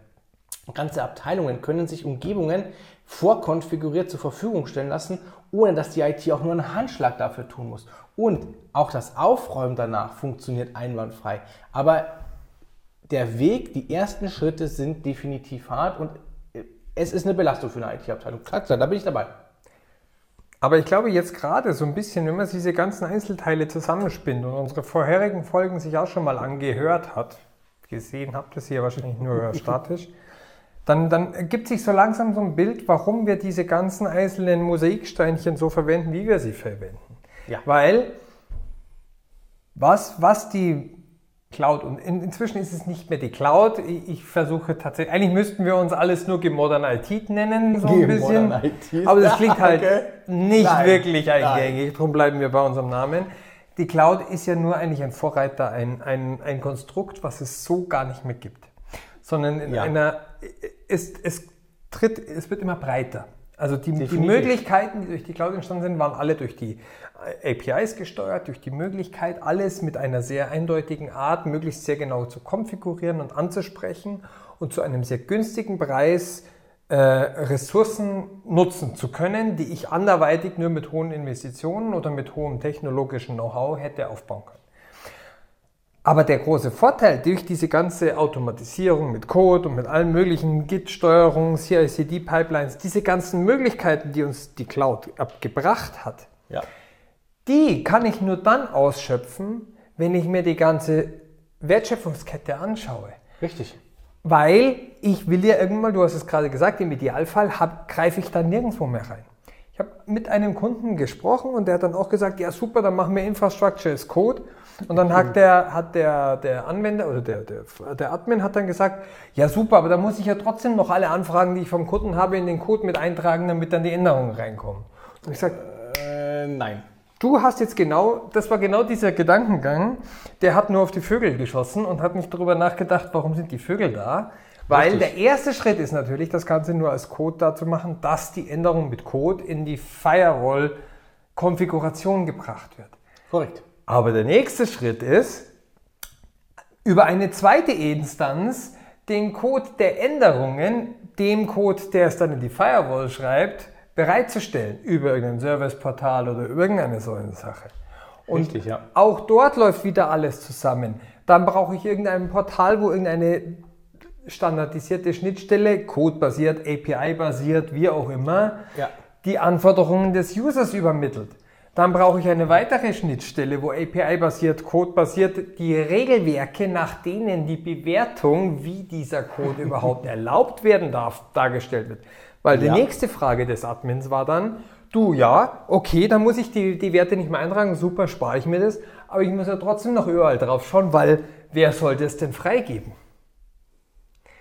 Ganze Abteilungen können sich Umgebungen vorkonfiguriert zur Verfügung stellen lassen, ohne dass die IT auch nur einen Handschlag dafür tun muss. Und auch das Aufräumen danach funktioniert einwandfrei. Aber der Weg, die ersten Schritte sind definitiv hart und es ist eine Belastung für eine IT-Abteilung. Klar, da bin ich dabei. Aber ich glaube jetzt gerade so ein bisschen, wenn man diese ganzen Einzelteile zusammenspinnt und unsere vorherigen Folgen sich auch schon mal angehört hat, gesehen habt ihr sie ja wahrscheinlich nur statisch, dann, dann ergibt sich so langsam so ein Bild, warum wir diese ganzen einzelnen Mosaiksteinchen so verwenden, wie wir sie verwenden. Ja. Weil was, was die Cloud, und in, inzwischen ist es nicht mehr die Cloud, ich, ich, versuche tatsächlich, eigentlich müssten wir uns alles nur Gemodern IT nennen, so ein bisschen. Aber das klingt halt okay. nicht Nein. wirklich eingängig, darum bleiben wir bei unserem Namen. Die Cloud ist ja nur eigentlich ein Vorreiter, ein, ein, ein Konstrukt, was es so gar nicht mehr gibt sondern in ja. einer, es, es tritt, es wird immer breiter. Also die, die, Möglichkeiten, die durch die Cloud entstanden sind, waren alle durch die APIs gesteuert, durch die Möglichkeit, alles mit einer sehr eindeutigen Art möglichst sehr genau zu konfigurieren und anzusprechen und zu einem sehr günstigen Preis äh, Ressourcen nutzen zu können, die ich anderweitig nur mit hohen Investitionen oder mit hohem technologischen Know-how hätte aufbauen können. Aber der große Vorteil durch diese ganze Automatisierung mit Code und mit allen möglichen Git-Steuerungen, CI-CD-Pipelines, diese ganzen Möglichkeiten, die uns die Cloud gebracht hat, ja. die kann ich nur dann ausschöpfen, wenn ich mir die ganze Wertschöpfungskette anschaue. Richtig. Weil ich will ja irgendwann, du hast es gerade gesagt, im Idealfall hab, greife ich da nirgendwo mehr rein. Ich habe mit einem Kunden gesprochen und der hat dann auch gesagt, ja super, dann machen wir Infrastructure as Code und dann hat der, hat der, der Anwender oder der, der, der Admin hat dann gesagt, ja super, aber da muss ich ja trotzdem noch alle Anfragen, die ich vom Kunden habe, in den Code mit eintragen, damit dann die Änderungen reinkommen. Und ich sage, äh, nein. Du hast jetzt genau, das war genau dieser Gedankengang, der hat nur auf die Vögel geschossen und hat nicht darüber nachgedacht, warum sind die Vögel da. Weil Richtig. der erste Schritt ist natürlich, das Ganze nur als Code da zu machen, dass die Änderung mit Code in die Firewall-Konfiguration gebracht wird. Korrekt. Aber der nächste Schritt ist, über eine zweite Instanz den Code der Änderungen, dem Code, der es dann in die Firewall schreibt, bereitzustellen über irgendein Serviceportal oder irgendeine solche Sache. Und Richtig, ja. auch dort läuft wieder alles zusammen. Dann brauche ich irgendein Portal, wo irgendeine standardisierte Schnittstelle, Code-basiert, API-basiert, wie auch immer, ja. die Anforderungen des Users übermittelt. Dann brauche ich eine weitere Schnittstelle, wo API-basiert, Code-basiert die Regelwerke, nach denen die Bewertung, wie dieser Code überhaupt erlaubt werden darf, dargestellt wird. Weil die nächste Frage des Admins war dann, du ja, okay, dann muss ich die, die Werte nicht mehr eintragen, super, spare ich mir das, aber ich muss ja trotzdem noch überall drauf schauen, weil wer sollte es denn freigeben?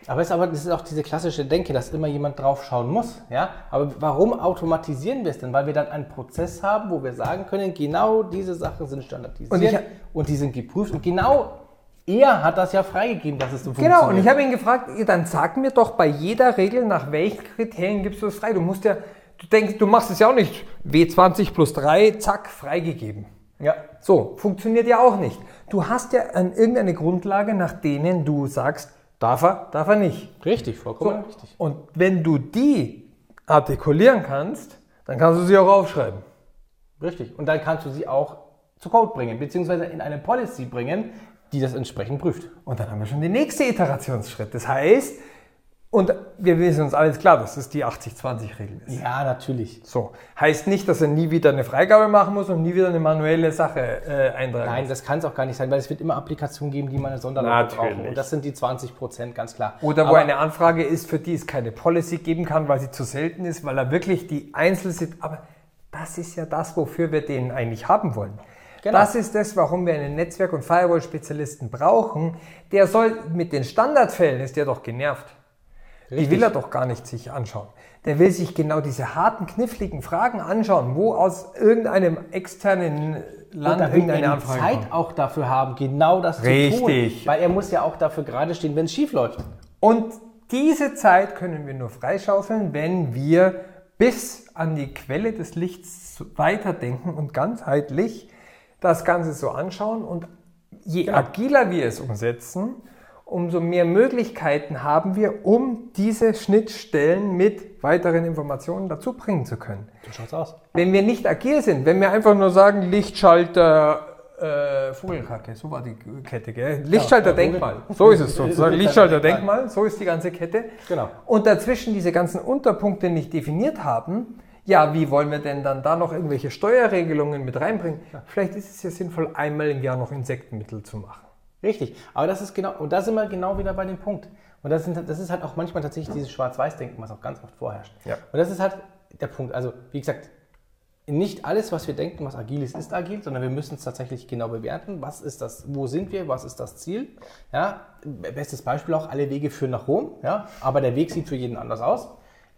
Aber, es ist aber das ist auch diese klassische Denke, dass immer jemand drauf schauen muss. Ja? Aber warum automatisieren wir es denn? Weil wir dann einen Prozess haben, wo wir sagen können, genau diese Sachen sind standardisiert und, ich, und die sind geprüft. Und genau er hat das ja freigegeben, dass es so funktioniert. Genau, und ich habe ihn gefragt, dann sag mir doch bei jeder Regel, nach welchen Kriterien gibst du das frei? Du musst ja, du denkst, du machst es ja auch nicht W20 plus 3, zack, freigegeben. Ja. So, funktioniert ja auch nicht. Du hast ja an irgendeine Grundlage, nach denen du sagst, Darf er, darf er nicht. Richtig, vollkommen so. richtig. Und wenn du die artikulieren kannst, dann kannst du sie auch aufschreiben. Richtig. Und dann kannst du sie auch zu Code bringen, beziehungsweise in eine Policy bringen, die das entsprechend prüft. Und dann haben wir schon den nächsten Iterationsschritt. Das heißt, und wir wissen uns alles klar, dass das die 80-20-Regel ist. Ja, natürlich. So. Heißt nicht, dass er nie wieder eine Freigabe machen muss und nie wieder eine manuelle Sache äh, eintragen Nein, muss. das kann es auch gar nicht sein, weil es wird immer Applikationen geben, die mal eine Sonderlage brauchen. Und das sind die 20 Prozent, ganz klar. Oder wo Aber eine Anfrage ist, für die es keine Policy geben kann, weil sie zu selten ist, weil er wirklich die Einzel Aber das ist ja das, wofür wir den eigentlich haben wollen. Genau. Das ist das, warum wir einen Netzwerk- und Firewall-Spezialisten brauchen. Der soll mit den Standardfällen, ist der doch genervt. Richtig. Die will er doch gar nicht sich anschauen. Der will sich genau diese harten, kniffligen Fragen anschauen, wo aus irgendeinem externen Land und irgendeine Anfrage Zeit kommt. auch dafür haben, genau das Richtig. zu tun. Weil er muss ja auch dafür gerade stehen, wenn es schief läuft. Und diese Zeit können wir nur freischaufeln, wenn wir bis an die Quelle des Lichts weiterdenken und ganzheitlich das Ganze so anschauen. Und je Genau. agiler wir es umsetzen, umso mehr Möglichkeiten haben wir, um diese Schnittstellen mit weiteren Informationen dazu bringen zu können. So schaut's aus. Wenn wir nicht agil sind, wenn wir einfach nur sagen, Lichtschalter, äh, Vogelkacke, so war die Kette, gell? Lichtschalter, ja, Denkmal, Vogel- so ist es sozusagen. Lichtschalter, Denkmal. Denkmal, so ist die ganze Kette. Genau. Und dazwischen diese ganzen Unterpunkte nicht definiert haben, ja, wie wollen wir denn dann da noch irgendwelche Steuerregelungen mit reinbringen? Vielleicht ist es ja sinnvoll, einmal im Jahr noch Insektenmittel zu machen. Richtig, aber das ist genau, und da sind wir genau wieder bei dem Punkt. Und das, sind, das ist halt auch manchmal tatsächlich dieses Schwarz-Weiß-Denken, was auch ganz oft vorherrscht. Ja. Und das ist halt der Punkt. Also, wie gesagt, nicht alles, was wir denken, was agil ist, ist agil, sondern wir müssen es tatsächlich genau bewerten. Was ist das, wo sind wir, was ist das Ziel? Ja, bestes Beispiel auch, alle Wege führen nach Rom, ja, aber der Weg sieht für jeden anders aus.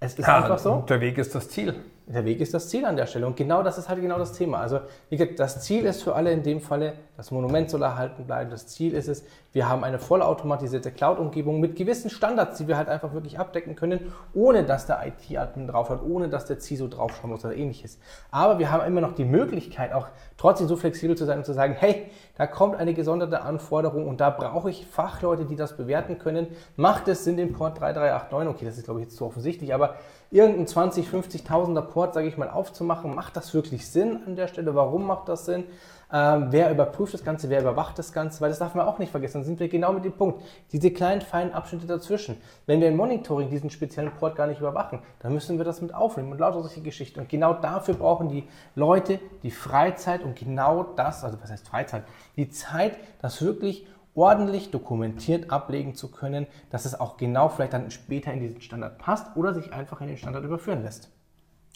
Es ist einfach so. der Weg ist das Ziel. Der Weg ist das Ziel an der Stelle. Und genau das ist halt genau das Thema. Also, wie gesagt, das Ziel ist für alle in dem Falle, das Monument soll erhalten bleiben. Das Ziel ist es, wir haben eine vollautomatisierte Cloud-Umgebung mit gewissen Standards, die wir halt einfach wirklich abdecken können, ohne dass der IT-Admin drauf hat, ohne dass der CISO draufschauen muss oder ähnliches. Aber wir haben immer noch die Möglichkeit, auch trotzdem so flexibel zu sein und zu sagen, hey, da kommt eine gesonderte Anforderung und da brauche ich Fachleute, die das bewerten können. Macht es Sinn, den Port 3389, okay, das ist glaube ich jetzt zu offensichtlich, aber irgendeinen 20, 50.000er Port, sage ich mal, aufzumachen, macht das wirklich Sinn an der Stelle? Warum macht das Sinn? Ähm, wer überprüft das Ganze, wer überwacht das Ganze? Weil das darf man auch nicht vergessen. Dann sind wir genau mit dem Punkt. Diese kleinen, feinen Abschnitte dazwischen. Wenn wir im Monitoring diesen speziellen Port gar nicht überwachen, dann müssen wir das mit aufnehmen und lauter solche Geschichten. Und genau dafür brauchen die Leute die Freizeit und genau das, also was heißt Freizeit? Die Zeit, das wirklich ordentlich dokumentiert ablegen zu können, dass es auch genau vielleicht dann später in diesen Standard passt oder sich einfach in den Standard überführen lässt.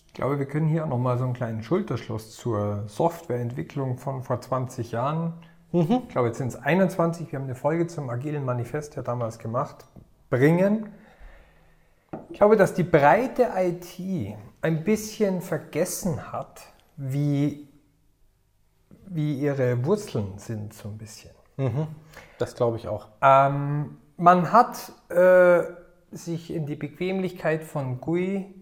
Ich glaube, wir können hier auch nochmal so einen kleinen Schulterschluss zur Softwareentwicklung von vor 20 Jahren. Ich glaube, jetzt sind es 21. Wir haben eine Folge zum Agilen Manifest ja damals gemacht. Bringen. Ich glaube, dass die breite IT ein bisschen vergessen hat, wie, wie ihre Wurzeln sind, so ein bisschen. Das glaube ich auch. Ähm, man hat äh, sich in die Bequemlichkeit von GUI,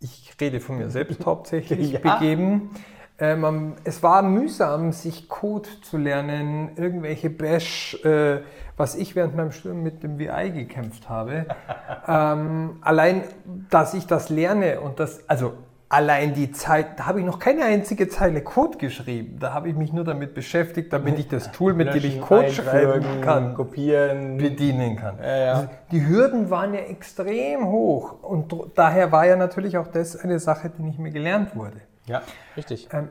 ich rede von mir selbst hauptsächlich, Ja. begeben. Äh, man, es war mühsam, sich Code zu lernen, irgendwelche Bash, äh, was ich während meinem Studium mit dem VI gekämpft habe. ähm, allein, dass ich das lerne und das, also allein die Zeit, da habe ich noch keine einzige Zeile Code geschrieben. Da habe ich mich nur damit beschäftigt, damit ich das Tool, mit dem ich Code schreiben kann, kopieren. bedienen kann. Ja, ja. Also die Hürden waren ja extrem hoch und daher war ja natürlich auch das eine Sache, die nicht mehr gelernt wurde. Ja, richtig. Ähm,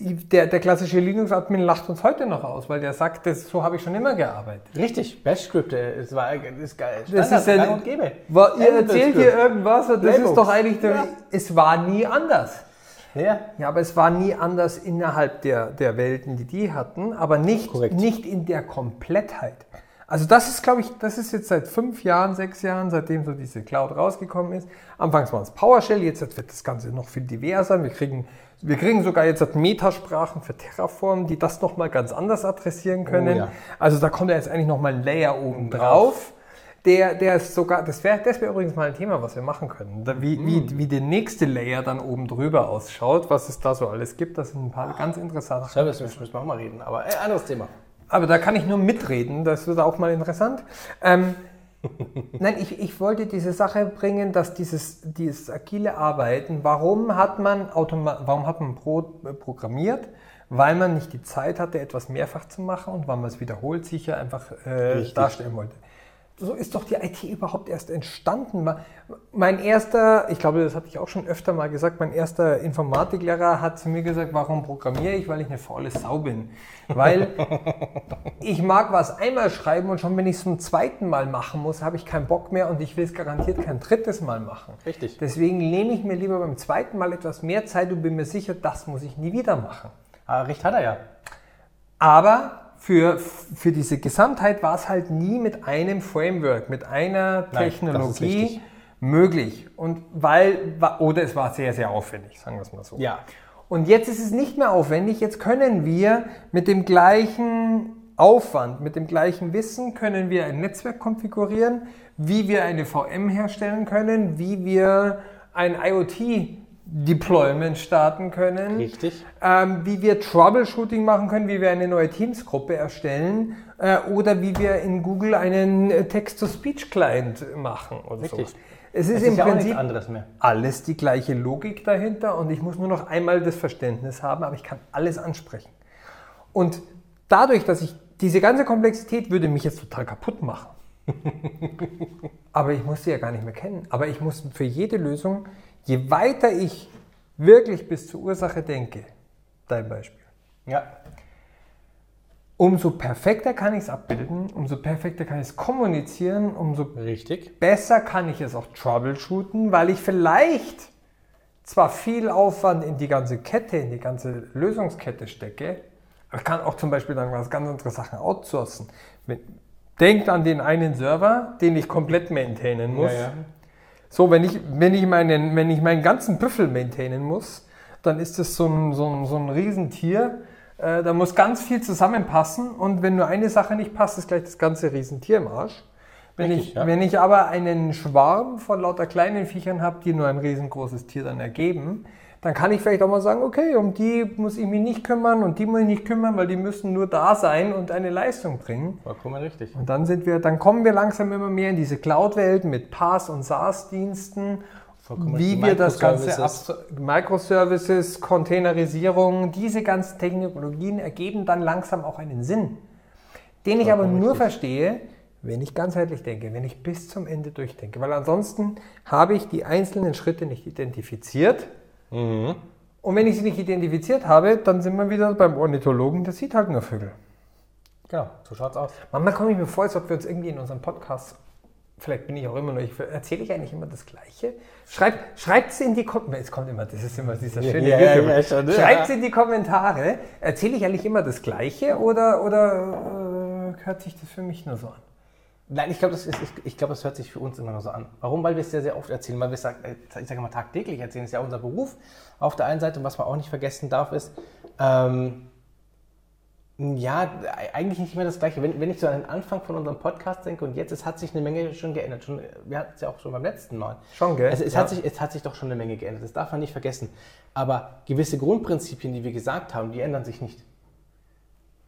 der, der klassische Linux-Admin lacht uns heute noch aus, weil der sagt, das, so habe ich schon immer gearbeitet. Richtig, Bash-Skripte, es war ist geil. Das ist ja, gang und gäbe. War, ihr erzählt hier irgendwas und das Playbooks. ist doch eigentlich, der, Ja. es war nie anders. Ja, Ja, aber es war nie anders innerhalb der, der Welten, die die hatten, aber nicht, Korrekt. nicht in der Komplettheit. Also das ist, glaube ich, das ist jetzt seit fünf Jahren, sechs Jahren, seitdem so diese Cloud rausgekommen ist. Anfangs war es PowerShell, jetzt wird das Ganze noch viel diverser. Wir kriegen, wir kriegen sogar jetzt Metasprachen für Terraform, die das nochmal ganz anders adressieren können. Oh ja. Also da kommt ja jetzt eigentlich nochmal ein Layer oben drauf. Der, der ist sogar, das wäre das wär übrigens mal ein Thema, was wir machen können. Wie, wie, wie der nächste Layer dann oben drüber ausschaut, was es da so alles gibt. Das sind ein paar ganz interessante Sachen. Service müssen wir auch mal reden, aber äh, anderes Thema. Aber da kann ich nur mitreden, das wird auch mal interessant. Ähm, nein, ich, ich wollte diese Sache bringen, dass dieses, dieses agile Arbeiten, warum hat man, automa warum hat man Pro programmiert? Weil man nicht die Zeit hatte, etwas mehrfach zu machen und weil man es wiederholt sicher einfach äh, darstellen wollte. So ist doch die IT überhaupt erst entstanden. Mein erster, ich glaube, das hatte ich auch schon öfter mal gesagt, mein erster Informatiklehrer hat zu mir gesagt, warum programmiere ich? Weil ich eine faule Sau bin. Weil ich mag was einmal schreiben und schon wenn ich es zum zweiten Mal machen muss, habe ich keinen Bock mehr und ich will es garantiert kein drittes Mal machen. Richtig. Deswegen nehme ich mir lieber beim zweiten Mal etwas mehr Zeit und bin mir sicher, das muss ich nie wieder machen. Aber recht hat er ja. Aber für, für diese Gesamtheit war es halt nie mit einem Framework, mit einer Nein, Technologie richtig. möglich. Und weil, oder es war sehr, sehr aufwendig, sagen wir es mal so. Ja. Und jetzt ist es nicht mehr aufwendig. Jetzt können wir mit dem gleichen Aufwand, mit dem gleichen Wissen, können wir ein Netzwerk konfigurieren, wie wir eine VM herstellen können, wie wir ein IoT-Deployment starten können. Richtig. Ähm, wie wir Troubleshooting machen können, wie wir eine neue Teams-Gruppe erstellen äh, oder wie wir in Google einen äh, Text-to-Speech-Client machen und Richtig. so. Es ist Es im ist ja auch nichts Prinzip anderes mehr. alles die gleiche Logik dahinter und ich muss nur noch einmal das Verständnis haben, aber ich kann alles ansprechen. Und dadurch, dass ich diese ganze Komplexität würde mich jetzt total kaputt machen. aber ich muss sie ja gar nicht mehr kennen. Aber ich muss für jede Lösung, je weiter ich wirklich bis zur Ursache denke, dein Beispiel, Ja. umso perfekter kann ich es abbilden, umso perfekter kann ich es kommunizieren, umso Richtig. besser kann ich es auch troubleshooten, weil ich vielleicht zwar viel Aufwand in die ganze Kette, in die ganze Lösungskette stecke, aber ich kann auch zum Beispiel dann was ganz andere Sachen outsourcen. Denkt an den einen Server, den ich komplett maintainen muss. Ja, ja. So, wenn ich, wenn, ich meinen, wenn ich meinen ganzen Büffel maintainen muss, dann ist das so ein, so ein, so ein Riesentier. Äh, da muss ganz viel zusammenpassen und wenn nur eine Sache nicht passt, ist gleich das ganze Riesentier im Arsch. Wenn, Richtig, ich, ja. wenn ich aber einen Schwarm von lauter kleinen Viechern habe, die nur ein riesengroßes Tier dann ergeben, dann kann ich vielleicht auch mal sagen, okay, um die muss ich mich nicht kümmern und die muss ich nicht kümmern, weil die müssen nur da sein und eine Leistung bringen. Vollkommen richtig. Und dann sind wir, dann kommen wir langsam immer mehr in diese Cloud-Welt mit PaaS und SaaS-Diensten, wie wir das Ganze Microservices. Containerisierung, diese ganzen Technologien ergeben dann langsam auch einen Sinn, den ich aber nur richtig. verstehe, wenn ich ganzheitlich denke, wenn ich bis zum Ende durchdenke, weil ansonsten habe ich die einzelnen Schritte nicht identifiziert. Mhm. Und wenn ich sie nicht identifiziert habe, dann sind wir wieder beim Ornithologen, der sieht halt nur Vögel. Genau, so schaut's aus. Manchmal komme ich mir vor, als ob wir uns irgendwie in unserem Podcast, vielleicht bin ich auch immer nur, ich erzähle ich eigentlich immer das Gleiche. Schreibt schreibt's in die Kommentare, es kommt immer, das ist immer dieser schöne Ja, ja, ja, schon, ja. Schreibt's in die Kommentare, erzähle ich eigentlich immer das Gleiche oder, oder äh, hört sich das für mich nur so an? Nein, ich glaube, das, ist- ich, glaube, das hört sich für uns immer nur so an. Warum? Weil wir es sehr, sehr oft erzählen, weil wir es, äh, ich sage mal, tagtäglich erzählen. Das ist ja unser Beruf auf der einen Seite. Und was man auch nicht vergessen darf, ist, ähm, ja, eigentlich nicht mehr das Gleiche. Wenn, wenn ich so an den Anfang von unserem Podcast denke und jetzt, es hat sich eine Menge schon geändert. Schon, wir hatten es ja auch schon beim letzten Mal. Schon, gell? Also es, Ja. hat sich, es hat sich doch schon eine Menge geändert. Das darf man nicht vergessen. Aber gewisse Grundprinzipien, die wir gesagt haben, die ändern sich nicht.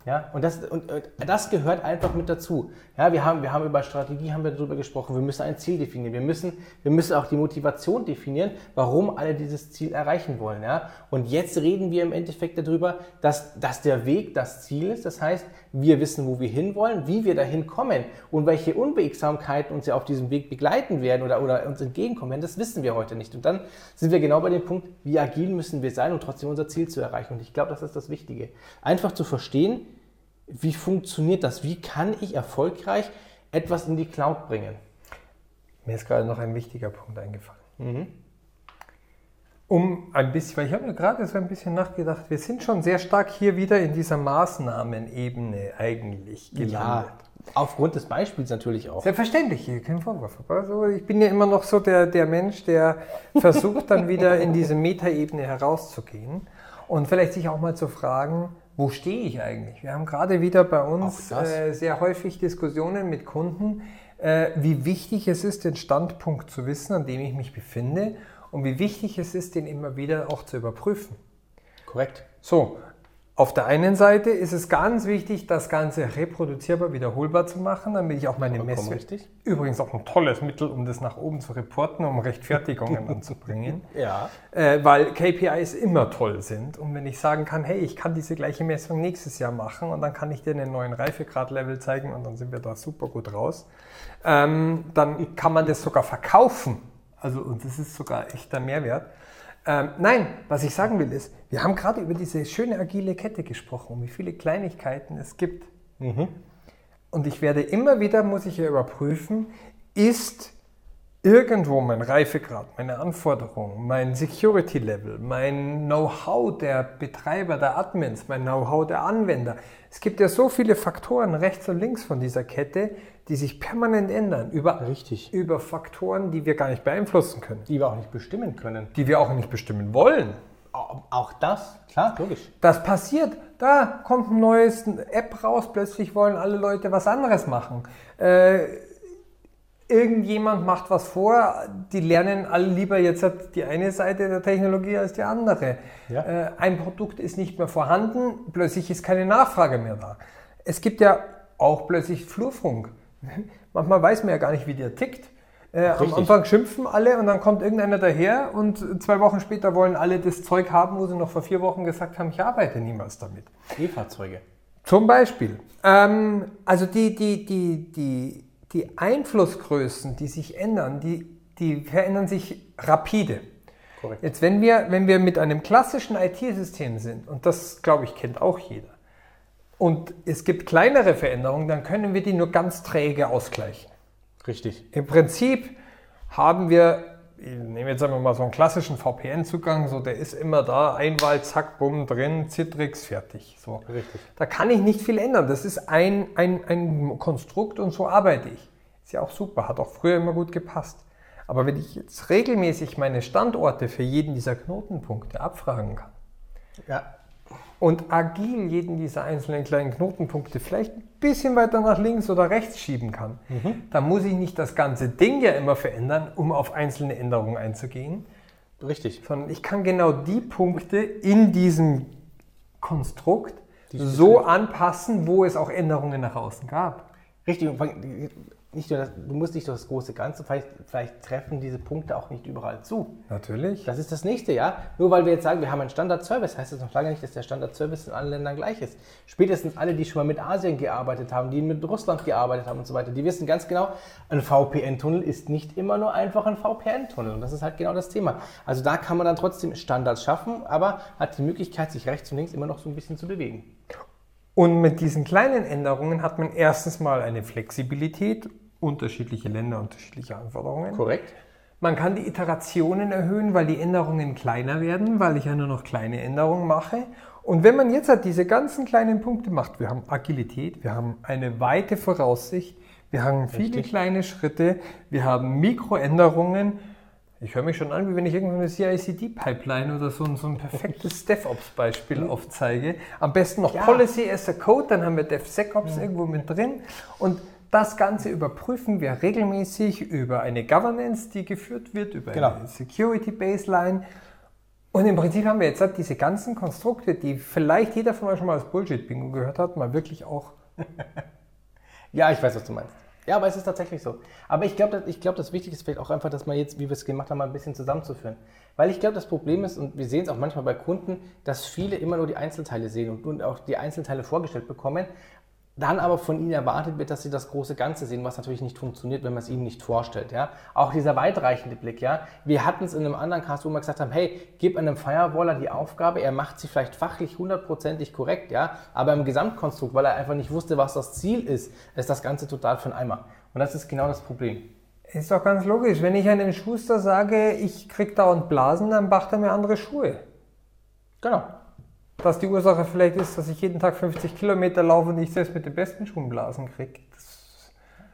Ja, und das, und äh, das gehört einfach mit dazu. Ja, wir haben, wir haben über Strategie haben wir darüber gesprochen. Wir müssen ein Ziel definieren. Wir müssen, wir müssen auch die Motivation definieren, warum alle dieses Ziel erreichen wollen. Ja, und jetzt reden wir im Endeffekt darüber, dass, dass der Weg das Ziel ist. Das heißt, wir wissen, wo wir hinwollen, wie wir dahin kommen und welche Unwegsamkeiten uns ja auf diesem Weg begleiten werden oder, oder uns entgegenkommen werden. Das wissen wir heute nicht. Und dann sind wir genau bei dem Punkt, wie agil müssen wir sein, um trotzdem unser Ziel zu erreichen. Und ich glaube, das ist das Wichtige. Einfach zu verstehen, wie funktioniert das? Wie kann ich erfolgreich etwas in die Cloud bringen? Mir ist gerade noch ein wichtiger Punkt eingefallen. Um ein bisschen, weil ich habe mir gerade so ein bisschen nachgedacht, wir sind schon sehr stark hier wieder in dieser Maßnahmenebene eigentlich gelandet. aufgrund des Beispiels natürlich auch. Selbstverständlich, hier kein Vorwurf. Also ich bin ja immer noch so der, der Mensch, der versucht dann wieder in diese Metaebene herauszugehen und vielleicht sich auch mal zu fragen, wo stehe ich eigentlich? Wir haben gerade wieder bei uns äh, sehr häufig Diskussionen mit Kunden, äh, wie wichtig es ist, den Standpunkt zu wissen, an dem ich mich befinde und wie wichtig es ist, den immer wieder auch zu überprüfen. Korrekt. So, auf der einen Seite ist es ganz wichtig, das Ganze reproduzierbar, wiederholbar zu machen, damit ich auch meine Vollkommen Messwerte. richtig. Übrigens auch ein tolles Mittel, um das nach oben zu reporten, um Rechtfertigungen anzubringen. Ja. Äh, weil KPIs immer toll sind. Und wenn ich sagen kann, hey, ich kann diese gleiche Messung nächstes Jahr machen und dann kann ich dir einen neuen Reifegrad-Level zeigen und dann sind wir da super gut raus, ähm, dann kann man das sogar verkaufen. Also, und das ist sogar echter Mehrwert. Ähm, nein, was ich sagen will ist, wir haben gerade über diese schöne agile Kette gesprochen wie viele Kleinigkeiten es gibt. Und ich werde immer wieder, muss ich ja überprüfen, ist irgendwo mein Reifegrad, meine Anforderungen, mein Security Level, mein Know-how der Betreiber, der Admins, mein Know-how der Anwender. Es gibt ja so viele Faktoren rechts und links von dieser Kette, die sich permanent ändern. Über, Richtig. über Faktoren, die wir gar nicht beeinflussen können, Die wir auch nicht bestimmen können. die wir auch nicht bestimmen wollen. Au- Auch das, klar, logisch. Das passiert. Da kommt ein neues App raus, plötzlich wollen alle Leute was anderes machen. Äh, irgendjemand macht was vor, die lernen alle lieber jetzt die eine Seite der Technologie als die andere. Ja. Äh, ein Produkt ist nicht mehr vorhanden, plötzlich ist keine Nachfrage mehr da. Es gibt ja auch plötzlich Flurfunk. Manchmal weiß man ja gar nicht, wie der tickt. Äh, am. Anfang schimpfen alle und dann kommt irgendeiner daher und zwei Wochen später wollen alle das Zeug haben, wo sie noch vor vier Wochen gesagt haben, ich arbeite niemals damit. E-Fahrzeuge. Zum Beispiel. Ähm, also die, die, die, die, die Einflussgrößen, die sich ändern, die, die verändern sich rapide. Korrekt. Jetzt, wenn wir, wenn wir mit einem klassischen IT-System sind, und das, glaube ich, kennt auch jeder, und es gibt kleinere Veränderungen, dann können wir die nur ganz träge ausgleichen. Richtig. Im Prinzip haben wir, ich nehme jetzt einfach mal so einen klassischen VPN-Zugang, so der ist immer da, Einwahl, zack, bumm, drin, Citrix, fertig. So. Richtig. Da kann ich nicht viel ändern. Das ist ein, ein, ein Konstrukt und so arbeite ich. Ist ja auch super, hat auch früher immer gut gepasst. Aber wenn ich jetzt regelmäßig meine Standorte für jeden dieser Knotenpunkte abfragen kann Ja. Und agil jeden dieser einzelnen kleinen Knotenpunkte vielleicht ein bisschen weiter nach links oder rechts schieben kann, dann muss ich nicht das ganze Ding ja immer verändern, um auf einzelne Änderungen einzugehen, Richtig. sondern ich kann genau die Punkte in diesem Konstrukt Die so anpassen, wo es auch Änderungen nach außen gab. Richtig. Nicht nur das, du musst nicht nur das große Ganze, vielleicht, vielleicht treffen diese Punkte auch nicht überall zu. Natürlich. Das ist das nächste, ja. Nur weil wir jetzt sagen, wir haben einen Standard-Service, heißt das noch lange nicht, dass der Standard-Service in allen Ländern gleich ist. Spätestens alle, die schon mal mit Asien gearbeitet haben, die mit Russland gearbeitet haben und so weiter, die wissen ganz genau, ein VPN-Tunnel ist nicht immer nur einfach ein VPN-Tunnel. Und das ist halt genau das Thema. Also da kann man dann trotzdem Standards schaffen, aber hat die Möglichkeit, sich rechts und links immer noch so ein bisschen zu bewegen. Und mit diesen kleinen Änderungen hat man erstens mal eine Flexibilität, unterschiedliche Länder, unterschiedliche Anforderungen. Korrekt. Man kann die Iterationen erhöhen, weil die Änderungen kleiner werden, weil ich ja nur noch kleine Änderungen mache. Und wenn man jetzt halt diese ganzen kleinen Punkte macht, wir haben Agilität, wir haben eine weite Voraussicht, wir haben viele Richtig. kleine Schritte, wir haben Mikroänderungen. Ich höre mich schon an, wie wenn ich irgendeine CICD-Pipeline oder so, ein- so ein perfektes DevOps-Beispiel aufzeige. Am besten noch Ja. Policy as a Code, dann haben wir DevSecOps irgendwo mit drin. Und das Ganze überprüfen wir regelmäßig über eine Governance, die geführt wird, über Genau. eine Security Baseline. Und im Prinzip haben wir jetzt halt diese ganzen Konstrukte, die vielleicht jeder von euch schon mal als Bullshit-Bingo gehört hat, mal wirklich auch. Ja, ich weiß, was du meinst. Ja, aber es ist tatsächlich so. Aber ich glaube, ich glaub, das Wichtige ist vielleicht auch einfach, dass man jetzt, wie wir es gemacht haben, mal ein bisschen zusammenzuführen. Weil ich glaube, das Problem ist, und wir sehen es auch manchmal bei Kunden, dass viele immer nur die Einzelteile sehen und, und auch die Einzelteile vorgestellt bekommen, dann aber von ihnen erwartet wird, dass sie das große Ganze sehen, was natürlich nicht funktioniert, wenn man es ihnen nicht vorstellt. Ja? Auch dieser weitreichende Blick. Ja? Wir hatten es in einem anderen Cast, wo wir gesagt haben, hey, gib einem Firewaller die Aufgabe, er macht sie vielleicht fachlich hundertprozentig korrekt, ja? aber im Gesamtkonstrukt, weil er einfach nicht wusste, was das Ziel ist, ist das Ganze total für einen Eimer. Und das ist genau das Problem. Ist doch ganz logisch. Wenn ich einem Schuster sage, ich krieg dauernd Blasen, dann macht er mir andere Schuhe. Genau. Dass die Ursache vielleicht ist, dass ich jeden Tag 50 Kilometer laufe und ich selbst mit den besten Schuhen Blasen kriege.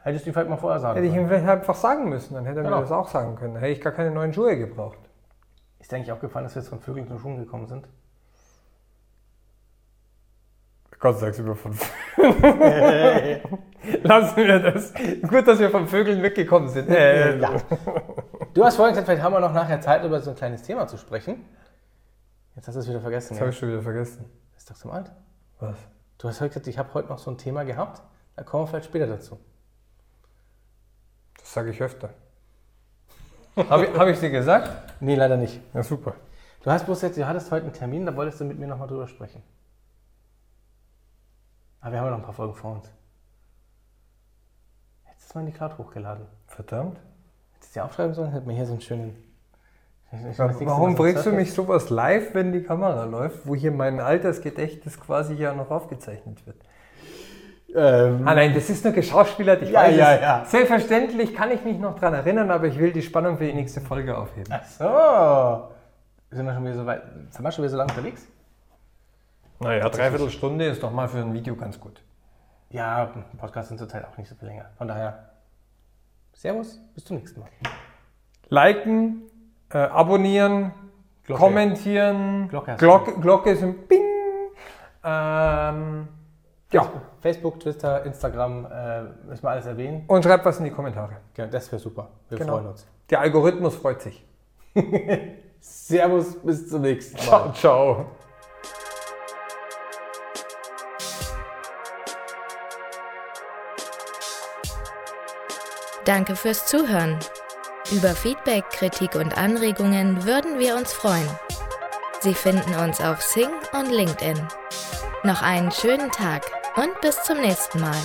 Hättest du ihm vielleicht mal vorher sagen hätte ich können. ihm vielleicht einfach sagen müssen, dann hätte er Genau. mir das auch sagen können. Dann hätte ich gar keine neuen Schuhe gebraucht. Ist dir eigentlich aufgefallen, dass wir jetzt von Vögeln zu Schuhen gekommen sind? Gott sei Dank sind wir von Lassen wir das. Gut, dass wir von Vögeln weggekommen sind. Ja. Du hast vorhin gesagt, vielleicht haben wir noch nachher Zeit, über so ein kleines Thema zu sprechen. Jetzt hast du es wieder vergessen. Das Ja? habe ich schon wieder vergessen. Ist doch zum alt. Was? Du hast heute gesagt, ich habe heute noch so ein Thema gehabt. Da kommen wir vielleicht später dazu. Das sage ich öfter. Habe ich, hab ich dir gesagt? Nee, leider nicht. Ja, super. Du hast bloß jetzt, du hattest heute einen Termin, da wolltest du mit mir nochmal drüber sprechen. Aber wir haben ja noch ein paar Folgen vor uns. Jetzt ist mal in die Cloud hochgeladen. Verdammt. Jetzt ist die aufschreiben sollen, hätten wir hier so einen schönen. Mal Warum bringst du mich sowas live, wenn die Kamera läuft, wo hier mein Altersgedächtnis quasi ja noch aufgezeichnet wird? Ähm, Ah nein, das ist nur geschauspielert. Ich Ja, weiß ja, es. ja. Selbstverständlich kann ich mich noch dran erinnern, aber ich will die Spannung für die nächste Folge aufheben. Ach so. Sind wir schon wieder so weit? Sind wir schon wieder so lange unterwegs? Naja, dreiviertel Stunde ist doch mal für ein Video ganz gut. Ja, Podcasts sind zurzeit auch nicht so viel länger. Von daher, Servus, bis zum nächsten Mal. Liken, äh, abonnieren, Glocke. kommentieren, Glocke hast Glocke, Glocke ist ein Bing. Ähm, Ja. Facebook, Twitter, Instagram, äh, müssen wir alles erwähnen. Und schreibt was in die Kommentare. Ja, das wäre super. Wir Genau. freuen uns. Der Algorithmus freut sich. Servus, bis zum nächsten Mal. Ciao, ciao. Danke fürs Zuhören. Über Feedback, Kritik und Anregungen würden wir uns freuen. Sie finden uns auf Sing und LinkedIn. Noch einen schönen Tag und bis zum nächsten Mal.